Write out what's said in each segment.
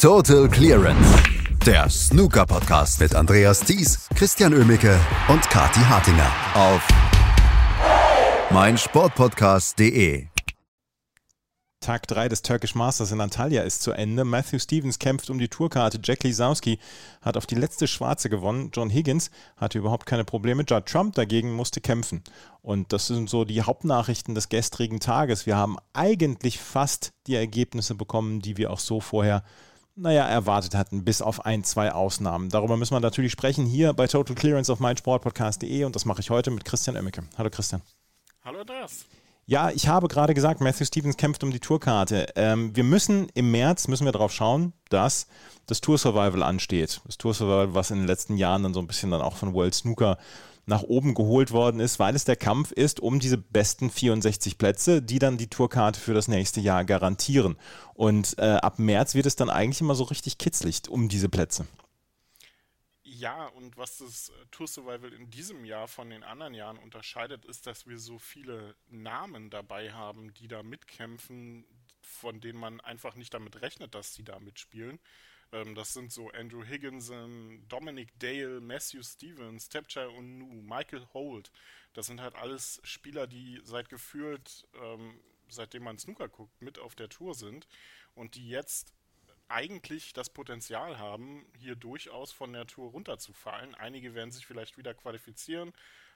Total Clearance. Der Snooker-Podcast mit Andreas Thies, Christian Ömicke und Kati Hartinger auf meinsportpodcast.de. Tag 3 des Turkish Masters in Antalya ist zu Ende. Matthew Stevens kämpft um die Tourkarte. Jack Lisowski hat auf die letzte Schwarze gewonnen. John Higgins hatte überhaupt keine Probleme. Judd Trump dagegen musste kämpfen. Und das sind so die Hauptnachrichten des gestrigen Tages. Wir haben eigentlich fast die Ergebnisse bekommen, die wir auch so vorher naja, erwartet hatten, bis auf ein, zwei Ausnahmen. Darüber müssen wir natürlich sprechen hier bei Total Clearance auf meinsportpodcast.de und das mache ich heute mit Christian Oemmeke. Hallo Christian. Hallo Andreas. Ja, ich habe gerade gesagt, Matthew Stevens kämpft um die Tourkarte. Ähm, wir müssen im März müssen wir darauf schauen, dass das Tour Survival ansteht. Das Tour Survival, was in den letzten Jahren dann so ein bisschen dann auch von World Snooker nach oben geholt worden ist, weil es der Kampf ist um diese besten 64 Plätze, die dann die Tourkarte für das nächste Jahr garantieren. Und äh, ab März wird es dann eigentlich immer so richtig kitzlig um diese Plätze. Ja, und was das äh, Tour Survival in diesem Jahr von den anderen Jahren unterscheidet, ist, dass wir so viele Namen dabei haben, die da mitkämpfen, von denen man einfach nicht damit rechnet, dass sie da mitspielen. Ähm, das sind so Andrew Higginson, Dominic Dale, Matthew Stevens, Tapchai Onu, Michael Holt. Das sind halt alles Spieler, die seit gefühlt, ähm, seitdem man Snooker guckt, mit auf der Tour sind und die jetzt eigentlich das Potenzial haben, hier durchaus von der Tour runterzufallen. Einige werden sich vielleicht wieder qualifizieren,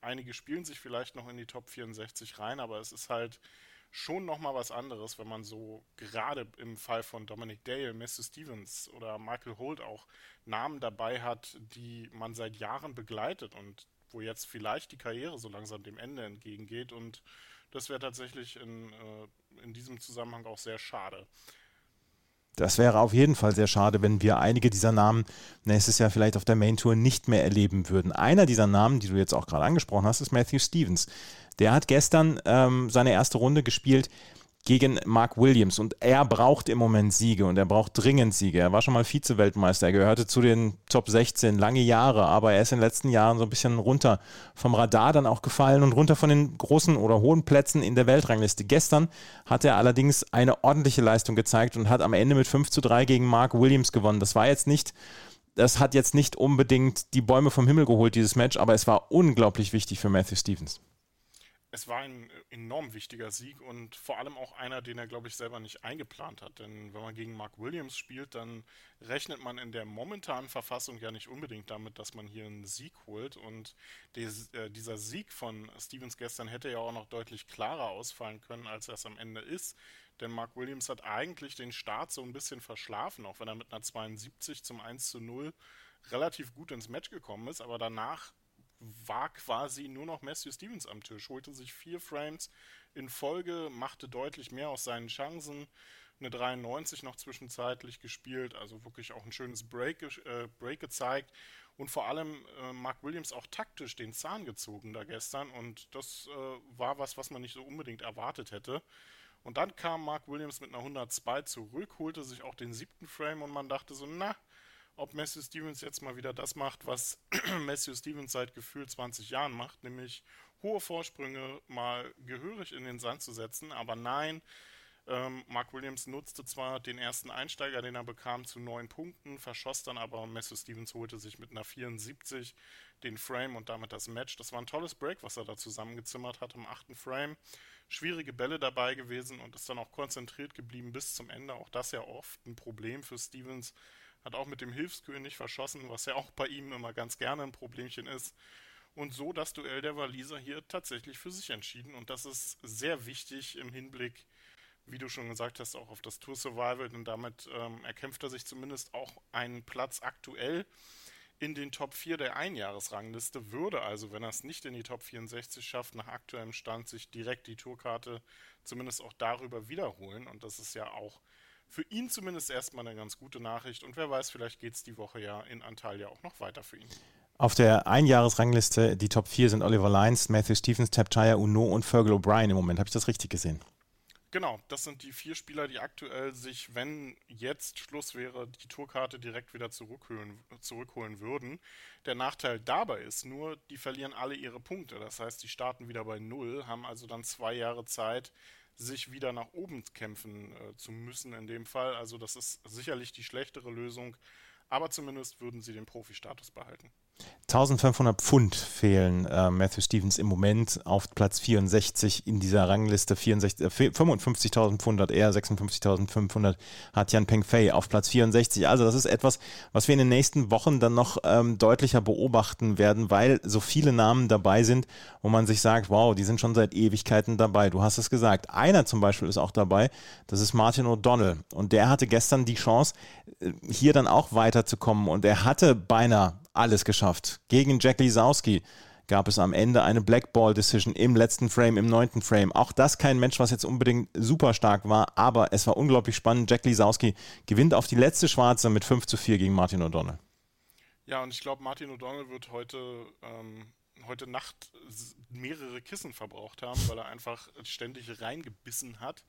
einige spielen sich vielleicht noch in die Top 64 rein, aber es ist halt schon nochmal was anderes, wenn man so gerade im Fall von Dominic Dale, Matthew Stevens oder Michael Holt auch Namen dabei hat, die man seit Jahren begleitet und wo jetzt vielleicht die Karriere so langsam dem Ende entgegengeht und das wäre tatsächlich in, äh, in diesem Zusammenhang auch sehr schade. Das wäre auf jeden Fall sehr schade, wenn wir einige dieser Namen nächstes Jahr vielleicht auf der Main Tour nicht mehr erleben würden. Einer dieser Namen, die du jetzt auch gerade angesprochen hast, ist Matthew Stevens. Der hat gestern ähm, seine erste Runde gespielt gegen Mark Williams und er braucht im Moment Siege und er braucht dringend Siege. Er war schon mal Vize-Weltmeister, er gehörte zu den Top 16 lange Jahre, aber er ist in den letzten Jahren so ein bisschen runter vom Radar dann auch gefallen und runter von den großen oder hohen Plätzen in der Weltrangliste. Gestern hat er allerdings eine ordentliche Leistung gezeigt und hat am Ende mit 5 zu 3 gegen Mark Williams gewonnen. Das war jetzt nicht das hat jetzt nicht unbedingt die Bäume vom Himmel geholt, dieses Match, aber es war unglaublich wichtig für Matthew Stevens es war ein äh, enorm wichtiger Sieg und vor allem auch einer, den er, glaube ich, selber nicht eingeplant hat. Denn wenn man gegen Mark Williams spielt, dann rechnet man in der momentanen Verfassung ja nicht unbedingt damit, dass man hier einen Sieg holt. Und des, äh, dieser Sieg von Stevens gestern hätte ja auch noch deutlich klarer ausfallen können, als er es am Ende ist. Denn Mark Williams hat eigentlich den Start so ein bisschen verschlafen, auch wenn er mit einer 72 zum 1 zu 0 relativ gut ins Match gekommen ist. Aber danach war quasi nur noch Matthew Stevens am Tisch, holte sich vier Frames. In Folge, machte deutlich mehr aus seinen Chancen, eine 93 noch zwischenzeitlich gespielt, also wirklich auch ein schönes Break, äh, Break gezeigt. Und vor allem äh, Mark Williams auch taktisch den Zahn gezogen da gestern. Und das äh, war was, was man nicht so unbedingt erwartet hätte. Und dann kam Mark Williams mit einer 102 zurück, holte sich auch den siebten Frame. Und man dachte so, na, ob Matthew Stevens jetzt mal wieder das macht, was Matthew Stevens seit gefühlt 20 Jahren macht, nämlich hohe Vorsprünge mal gehörig in den Sand zu setzen. Aber nein, ähm, Mark Williams nutzte zwar den ersten Einsteiger, den er bekam, zu neun Punkten, verschoss dann aber Matthew Stevens holte sich mit einer 74 den Frame und damit das Match. Das war ein tolles Break, was er da zusammengezimmert hat im achten Frame. Schwierige Bälle dabei gewesen und ist dann auch konzentriert geblieben bis zum Ende. Auch das ja oft ein Problem für Stevens, hat auch mit dem Hilfskönig verschossen, was ja auch bei ihm immer ganz gerne ein Problemchen ist. Und so das Duell der Waliser hier tatsächlich für sich entschieden. Und das ist sehr wichtig im Hinblick, wie du schon gesagt hast, auch auf das Tour Survival. Denn damit ähm, erkämpft er sich zumindest auch einen Platz aktuell in den Top 4 der Einjahresrangliste. Würde also, wenn er es nicht in die Top 64 schafft, nach aktuellem Stand sich direkt die Tourkarte zumindest auch darüber wiederholen. Und das ist ja auch für ihn zumindest erstmal eine ganz gute Nachricht. Und wer weiß, vielleicht geht es die Woche ja in Antalya auch noch weiter für ihn. Auf der Einjahresrangliste, die Top 4 sind Oliver Lyons, Matthew Stevens, Tapchaya, Uno und Fergal O'Brien im Moment. Habe ich das richtig gesehen? Genau, das sind die vier Spieler, die aktuell sich, wenn jetzt Schluss wäre, die Tourkarte direkt wieder zurückholen, zurückholen würden. Der Nachteil dabei ist nur, die verlieren alle ihre Punkte. Das heißt, die starten wieder bei Null, haben also dann zwei Jahre Zeit, sich wieder nach oben kämpfen äh, zu müssen in dem Fall. Also das ist sicherlich die schlechtere Lösung, aber zumindest würden sie den Profi-Status behalten. 1500 Pfund fehlen äh, Matthew Stevens im Moment auf Platz 64 in dieser Rangliste. äh, 55.000 Pfund hat er, 56.500 hat Jan Peng Fei auf Platz 64. Also das ist etwas, was wir in den nächsten Wochen dann noch ähm, deutlicher beobachten werden, weil so viele Namen dabei sind, wo man sich sagt, wow, die sind schon seit Ewigkeiten dabei. Du hast es gesagt. Einer zum Beispiel ist auch dabei, das ist Martin O'Donnell. Und der hatte gestern die Chance, äh, hier dann auch weiterzukommen. Und er hatte beinahe alles geschafft. Gegen Jack Lisowski gab es am Ende eine Blackball Decision im letzten Frame, im neunten Frame. Auch das kein Match, was jetzt unbedingt super stark war, aber es war unglaublich spannend. Jack Lisowski gewinnt auf die letzte Schwarze mit 5 zu 4 gegen Martin O'Donnell. Ja, und ich glaube, Martin O'Donnell wird heute, ähm, heute Nacht mehrere Kissen verbraucht haben, weil er einfach ständig reingebissen hat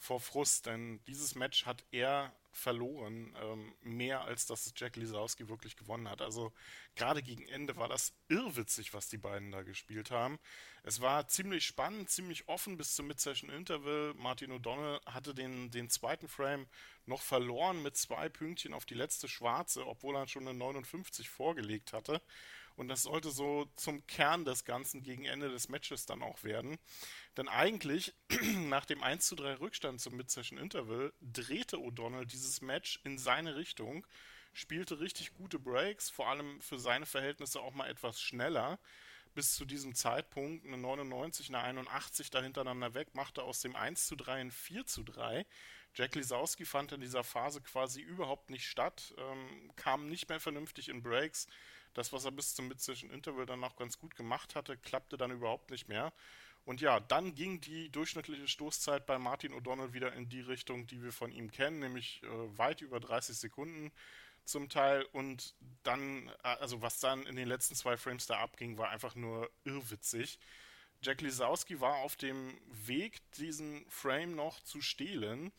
vor Frust, denn dieses Match hat er verloren, ähm, mehr als dass Jack Lisowski wirklich gewonnen hat. Also gerade gegen Ende war das irrwitzig, was die beiden da gespielt haben. Es war ziemlich spannend, ziemlich offen bis zum Mid-Session Interval. Martin O'Donnell hatte den, den zweiten Frame noch verloren mit zwei Pünktchen auf die letzte Schwarze, obwohl er schon eine 59 vorgelegt hatte. Und das sollte so zum Kern des Ganzen gegen Ende des Matches dann auch werden. Denn eigentlich, nach dem 1 zu 3 Rückstand zum Mid-Session Interval, drehte O'Donnell dieses Match in seine Richtung, spielte richtig gute Breaks, vor allem für seine Verhältnisse auch mal etwas schneller. Bis zu diesem Zeitpunkt eine 99, eine 81 dahintereinander weg, machte aus dem 1 zu 3 ein 4 zu 3. Jack Lisowski fand in dieser Phase quasi überhaupt nicht statt, ähm, kam nicht mehr vernünftig in Breaks. Das, was er bis zum Mid-Session Interval dann noch ganz gut gemacht hatte, klappte dann überhaupt nicht mehr. Und ja, dann ging die durchschnittliche Stoßzeit bei Martin O'Donnell wieder in die Richtung, die wir von ihm kennen, nämlich äh, weit über 30 Sekunden zum Teil. Und dann, äh, also was dann in den letzten zwei Frames da abging, war einfach nur irrwitzig. Jack Lisowski war auf dem Weg, diesen Frame noch zu stehlen.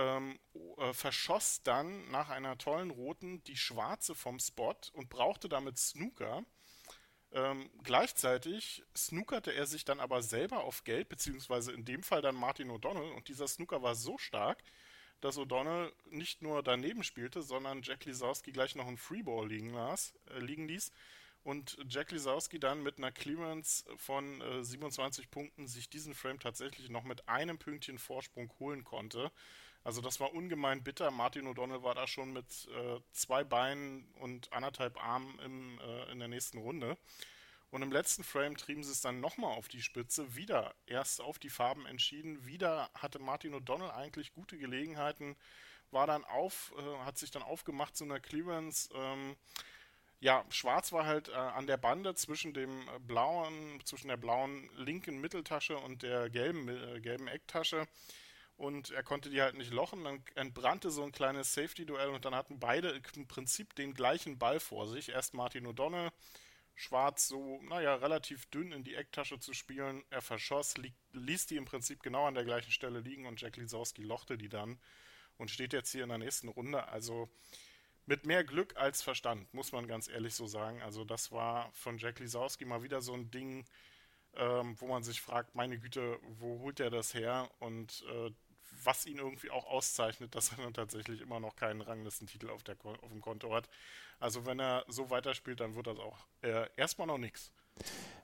Ähm, äh, verschoss dann nach einer tollen roten die schwarze vom Spot und brauchte damit Snooker. Ähm, gleichzeitig snookerte er sich dann aber selber auf Gelb, beziehungsweise in dem Fall dann Martin O'Donnell. Und dieser Snooker war so stark, dass O'Donnell nicht nur daneben spielte, sondern Jack Lisowski gleich noch einen Freeball liegen, las, äh, liegen ließ. Und Jack Lisowski dann mit einer Clearance von äh, 27 Punkten sich diesen Frame tatsächlich noch mit einem Pünktchen Vorsprung holen konnte. Also das war ungemein bitter. Martin O'Donnell war da schon mit äh, zwei Beinen und anderthalb Armen im, äh, in der nächsten Runde. Und im letzten Frame trieben sie es dann nochmal auf die Spitze, wieder erst auf die Farben entschieden. Wieder hatte Martin O'Donnell eigentlich gute Gelegenheiten, war dann auf, äh, hat sich dann aufgemacht zu einer Clearance. Ähm, ja, schwarz war halt äh, an der Bande zwischen dem blauen, zwischen der blauen linken Mitteltasche und der gelben, äh, gelben Ecktasche und er konnte die halt nicht lochen. Dann entbrannte so ein kleines Safety-Duell und dann hatten beide im Prinzip den gleichen Ball vor sich. Erst Martin O'Donnell, schwarz so, naja, relativ dünn in die Ecktasche zu spielen. Er verschoss, li ließ die im Prinzip genau an der gleichen Stelle liegen und Jack Lisowski lochte die dann und steht jetzt hier in der nächsten Runde. Also mit mehr Glück als Verstand, muss man ganz ehrlich so sagen. Also das war von Jack Lisowski mal wieder so ein Ding, ähm, wo man sich fragt, meine Güte, wo holt er das her? Und äh, was ihn irgendwie auch auszeichnet, dass er dann tatsächlich immer noch keinen Ranglistentitel auf, der, auf dem Konto hat. Also wenn er so weiterspielt, dann wird das auch äh, erstmal noch nichts.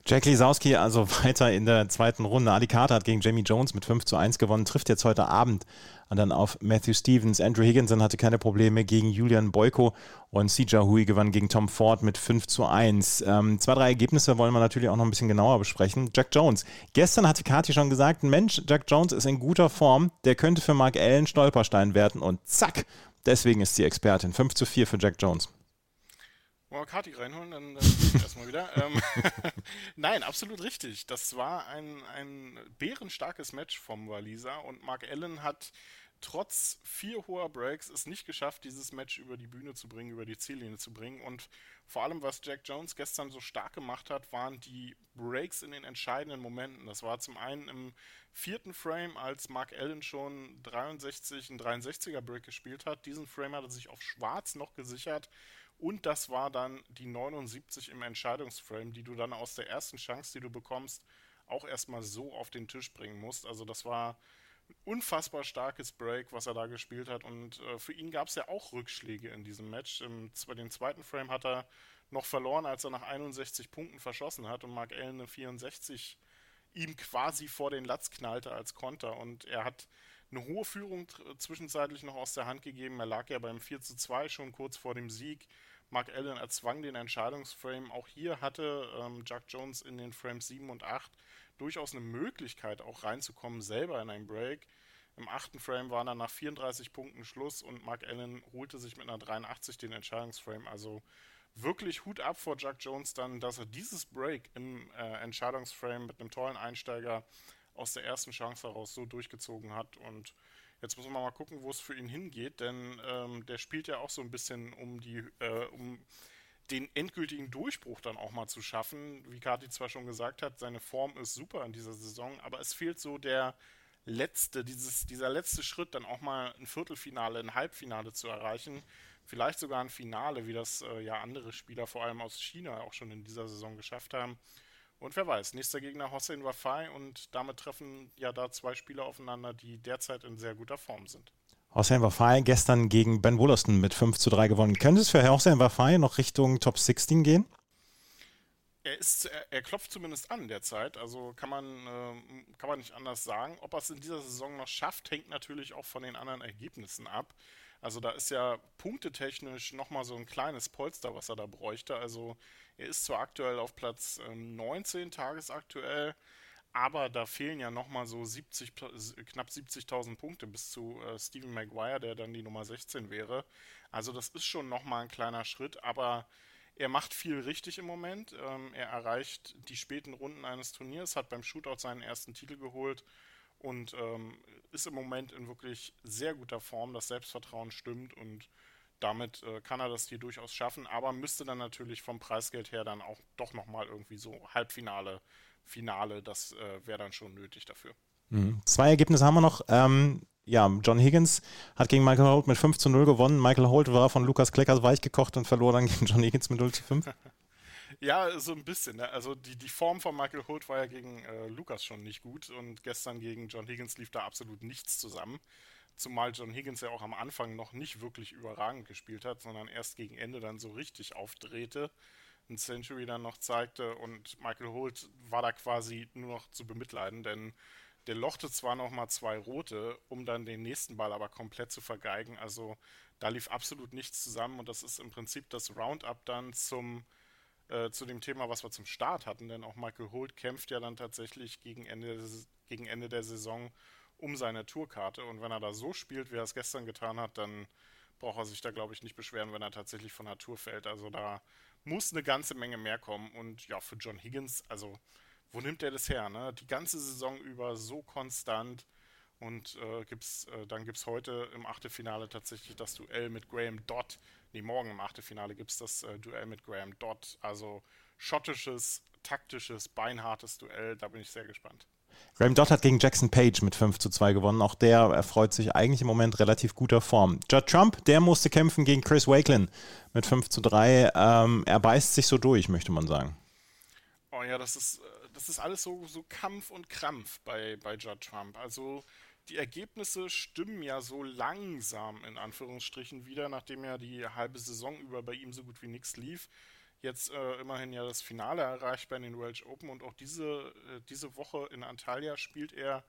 Jack Lisowski also weiter in der zweiten Runde. Adi Carter hat gegen Jamie Jones mit 5 zu 1 gewonnen, trifft jetzt heute Abend dann auf Matthew Stevens. Andrew Higginson hatte keine Probleme gegen Julian Boyko und Sija Hui gewann gegen Tom Ford mit 5 zu 1. Ähm, zwei, drei Ergebnisse wollen wir natürlich auch noch ein bisschen genauer besprechen. Jack Jones. Gestern hatte Kati schon gesagt, Mensch, Jack Jones ist in guter Form, der könnte für Mark Allen Stolperstein werden und zack, deswegen ist sie Expertin. 5 zu 4 für Jack Jones. Wollen wir Kati reinholen, dann, dann erstmal wieder. Ähm, Nein, absolut richtig. Das war ein, ein bärenstarkes Match vom Waliser und Mark Allen hat trotz vier hoher Breaks es nicht geschafft, dieses Match über die Bühne zu bringen, über die Ziellinie zu bringen. Und vor allem, was Jack Jones gestern so stark gemacht hat, waren die Breaks in den entscheidenden Momenten. Das war zum einen im vierten Frame, als Mark Allen schon 63, ein 63er Break gespielt hat. Diesen Frame hat er sich auf schwarz noch gesichert und das war dann die 79 im Entscheidungsframe, die du dann aus der ersten Chance, die du bekommst, auch erstmal so auf den Tisch bringen musst. Also das war ein unfassbar starkes Break, was er da gespielt hat. Und äh, für ihn gab es ja auch Rückschläge in diesem Match. Im, den zweiten Frame hat er noch verloren, als er nach 61 Punkten verschossen hat und Mark Allen eine 64 ihm quasi vor den Latz knallte als Konter. Und er hat eine hohe Führung zwischenzeitlich noch aus der Hand gegeben. Er lag ja beim 4 zu 2 schon kurz vor dem Sieg. Mark Allen erzwang den Entscheidungsframe. Auch hier hatte ähm, Jack Jones in den Frames 7 und 8 durchaus eine Möglichkeit, auch reinzukommen, selber in ein Break. Im achten Frame war dann nach 34 Punkten Schluss und Mark Allen holte sich mit einer 83 den Entscheidungsframe. Also wirklich Hut ab vor Jack Jones dann, dass er dieses Break im äh, Entscheidungsframe mit einem tollen Einsteiger aus der ersten Chance heraus so durchgezogen hat. Und jetzt muss man mal gucken, wo es für ihn hingeht, denn ähm, der spielt ja auch so ein bisschen um die, äh, um den endgültigen Durchbruch dann auch mal zu schaffen. Wie Kati zwar schon gesagt hat, seine Form ist super in dieser Saison, aber es fehlt so der letzte, dieses, dieser letzte Schritt, dann auch mal ein Viertelfinale, ein Halbfinale zu erreichen. Vielleicht sogar ein Finale, wie das äh, ja andere Spieler, vor allem aus China, auch schon in dieser Saison geschafft haben. Und wer weiß, nächster Gegner Hossein Wafai und damit treffen ja da zwei Spieler aufeinander, die derzeit in sehr guter Form sind. Hossein Wafai gestern gegen Ben Wollaston mit 5 zu 3 gewonnen. Könnte es für Hossein Wafai noch Richtung Top 16 gehen? Er, ist, er, er, klopft zumindest an derzeit, also kann man, äh, kann man nicht anders sagen. Ob er es in dieser Saison noch schafft, hängt natürlich auch von den anderen Ergebnissen ab. Also da ist ja punktetechnisch nochmal so ein kleines Polster, was er da bräuchte. Also er ist zwar aktuell auf Platz ähm, 19 tagesaktuell, aber da fehlen ja nochmal so 70, knapp 70.000 Punkte bis zu äh, Stephen Maguire, der dann die Nummer 16 wäre. Also das ist schon nochmal ein kleiner Schritt, aber er macht viel richtig im Moment. Ähm, er erreicht die späten Runden eines Turniers, hat beim Shootout seinen ersten Titel geholt und ähm, ist im Moment in wirklich sehr guter Form. Das Selbstvertrauen stimmt und damit äh, kann er das hier durchaus schaffen, aber müsste dann natürlich vom Preisgeld her dann auch doch nochmal irgendwie so Halbfinale, Finale, das äh, wäre dann schon nötig dafür. Mhm. Zwei Ergebnisse haben wir noch. Ähm, ja, John Higgins hat gegen Michael Holt mit 5 zu 0 gewonnen. Michael Holt war von Lukas Kleckers weichgekocht und verlor dann gegen John Higgins mit 0 zu 5. Ja, so ein bisschen. Ne? Also die, die Form von Michael Holt war ja gegen äh, Lukas schon nicht gut und gestern gegen John Higgins lief da absolut nichts zusammen. Zumal John Higgins ja auch am Anfang noch nicht wirklich überragend gespielt hat, sondern erst gegen Ende dann so richtig aufdrehte, ein Century dann noch zeigte und Michael Holt war da quasi nur noch zu bemitleiden, denn der lochte zwar noch mal zwei rote, um dann den nächsten Ball aber komplett zu vergeigen. Also da lief absolut nichts zusammen und das ist im Prinzip das Roundup dann zum äh, zu dem Thema, was wir zum Start hatten, denn auch Michael Holt kämpft ja dann tatsächlich gegen Ende, gegen Ende der Saison um seine Tourkarte. Und wenn er da so spielt, wie er es gestern getan hat, dann braucht er sich da, glaube ich, nicht beschweren, wenn er tatsächlich von der Tour fällt. Also da muss eine ganze Menge mehr kommen. Und ja, für John Higgins, also wo nimmt er das her? Ne? Die ganze Saison über so konstant. Und äh, gibt's, äh, dann gibt es heute im Achtelfinale tatsächlich das Duell mit Graham Dodd. Nee, morgen im Achtelfinale gibt es das äh, Duell mit Graham Dodd. Also schottisches, taktisches, beinhartes Duell. Da bin ich sehr gespannt. Graham Dodd hat gegen Jackson Page mit 5 zu 2 gewonnen. Auch der erfreut sich eigentlich im Moment relativ guter Form. Judd Trump, der musste kämpfen gegen Chris Wakelin mit 5 zu 3. Ähm, er beißt sich so durch, möchte man sagen. Oh ja, das ist, äh, das ist alles so, so Kampf und Krampf bei, bei Judd Trump. Also die Ergebnisse stimmen ja so langsam in Anführungsstrichen wieder, nachdem ja die halbe Saison über bei ihm so gut wie nichts lief jetzt äh, immerhin ja das Finale erreicht bei den Welsh Open und auch diese, äh, diese Woche in Antalya spielt er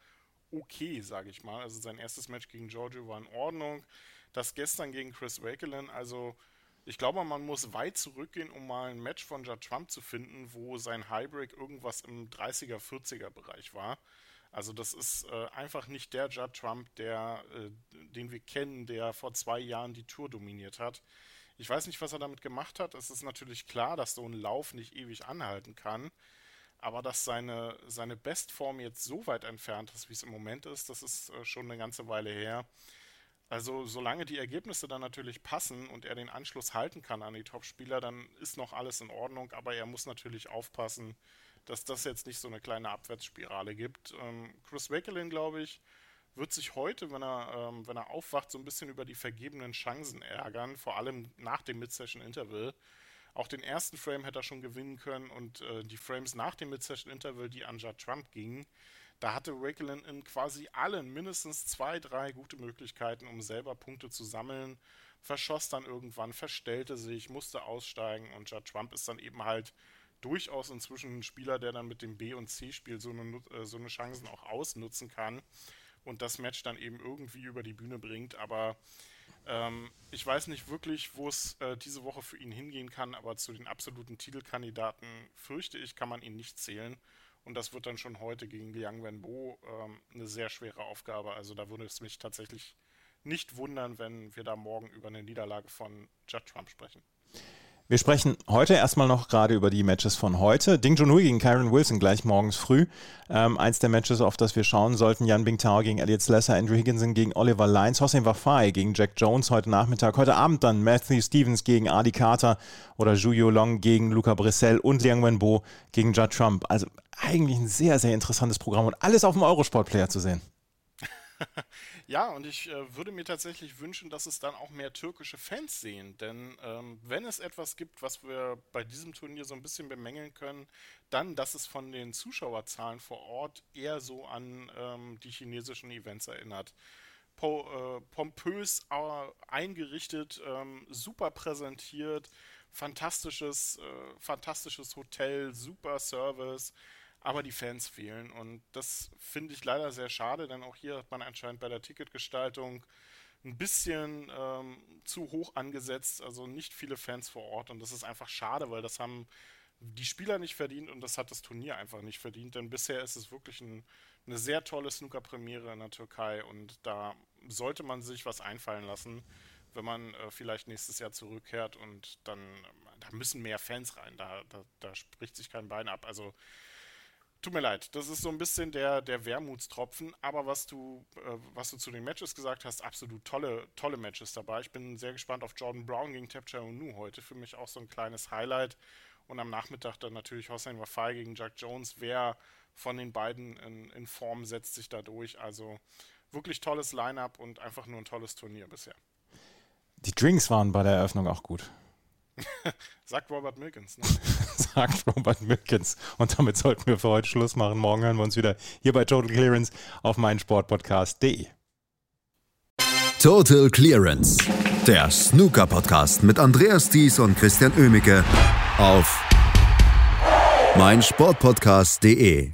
okay, sage ich mal. Also sein erstes Match gegen Giorgio war in Ordnung. Das gestern gegen Chris Wakelin, also ich glaube, man muss weit zurückgehen, um mal ein Match von Judd Trump zu finden, wo sein Highbreak irgendwas im 30er, 40er Bereich war. Also das ist äh, einfach nicht der Judd Trump, der, äh, den wir kennen, der vor zwei Jahren die Tour dominiert hat. Ich weiß nicht, was er damit gemacht hat. Es ist natürlich klar, dass so ein Lauf nicht ewig anhalten kann. Aber dass seine, seine Bestform jetzt so weit entfernt ist, wie es im Moment ist, das ist äh, schon eine ganze Weile her. Also solange die Ergebnisse dann natürlich passen und er den Anschluss halten kann an die Topspieler, dann ist noch alles in Ordnung. Aber er muss natürlich aufpassen, dass das jetzt nicht so eine kleine Abwärtsspirale gibt. Ähm, Chris Wakelin, glaube ich, wird sich heute, wenn er, ähm, wenn er aufwacht, so ein bisschen über die vergebenen Chancen ärgern, vor allem nach dem Mid-Session-Interval. Auch den ersten Frame hätte er schon gewinnen können und äh, die Frames nach dem Mid-Session Interval, die an Judd Trump gingen, da hatte Wakelin in quasi allen mindestens zwei, drei gute Möglichkeiten, um selber Punkte zu sammeln. Verschoss dann irgendwann, verstellte sich, musste aussteigen und Judd Trump ist dann eben halt durchaus inzwischen ein Spieler, der dann mit dem B- und C-Spiel so eine, äh, so eine Chancen auch ausnutzen kann und das Match dann eben irgendwie über die Bühne bringt. Aber ähm, ich weiß nicht wirklich, wo es äh, diese Woche für ihn hingehen kann, aber zu den absoluten Titelkandidaten fürchte ich, kann man ihn nicht zählen. Und das wird dann schon heute gegen Liang Wenbo ähm, eine sehr schwere Aufgabe. Also da würde es mich tatsächlich nicht wundern, wenn wir da morgen über eine Niederlage von Judd Trump sprechen. Wir sprechen heute erstmal noch gerade über die Matches von heute. Ding Junhui gegen Kyron Wilson gleich morgens früh. Ähm, eins der Matches, auf das wir schauen sollten. Jan Bingtao gegen Elliot Slesser, Andrew Higginson gegen Oliver Lyons, Hossein Wafai gegen Jack Jones heute Nachmittag. Heute Abend dann Matthew Stevens gegen Adi Carter oder Zhu Long gegen Luca Brissell und Liang Wenbo gegen Judd Trump. Also eigentlich ein sehr, sehr interessantes Programm und alles auf dem Eurosport-Player zu sehen. ja, und ich äh, würde mir tatsächlich wünschen, dass es dann auch mehr türkische Fans sehen. Denn ähm, wenn es etwas gibt, was wir bei diesem Turnier so ein bisschen bemängeln können, dann, dass es von den Zuschauerzahlen vor Ort eher so an ähm, die chinesischen Events erinnert. Po, äh, pompös äh, eingerichtet, ähm, super präsentiert, fantastisches, äh, fantastisches Hotel, super Service aber die Fans fehlen. Und das finde ich leider sehr schade, denn auch hier hat man anscheinend bei der Ticketgestaltung ein bisschen ähm, zu hoch angesetzt, also nicht viele Fans vor Ort. Und das ist einfach schade, weil das haben die Spieler nicht verdient und das hat das Turnier einfach nicht verdient, denn bisher ist es wirklich ein, eine sehr tolle Snooker-Premiere in der Türkei und da sollte man sich was einfallen lassen, wenn man äh, vielleicht nächstes Jahr zurückkehrt und dann, da müssen mehr Fans rein, da, da, da spricht sich kein Bein ab. Also Tut mir leid, das ist so ein bisschen der, der Wermutstropfen, aber was du, äh, was du zu den Matches gesagt hast, absolut tolle, tolle Matches dabei. Ich bin sehr gespannt auf Jordan Brown gegen Tapcha Nu heute. Für mich auch so ein kleines Highlight. Und am Nachmittag dann natürlich Hossein Wafai gegen Jack Jones. Wer von den beiden in, in Form setzt sich da durch? Also wirklich tolles Line-up und einfach nur ein tolles Turnier bisher. Die Drinks waren bei der Eröffnung auch gut. Sagt Robert Milkins. Ne? Sagt Robert Milkins. Und damit sollten wir für heute Schluss machen. Morgen hören wir uns wieder hier bei Total Clearance auf meinsportpodcast.de. Total Clearance, der Snooker-Podcast mit Andreas Thies und Christian Ömicke auf meinsportpodcast.de.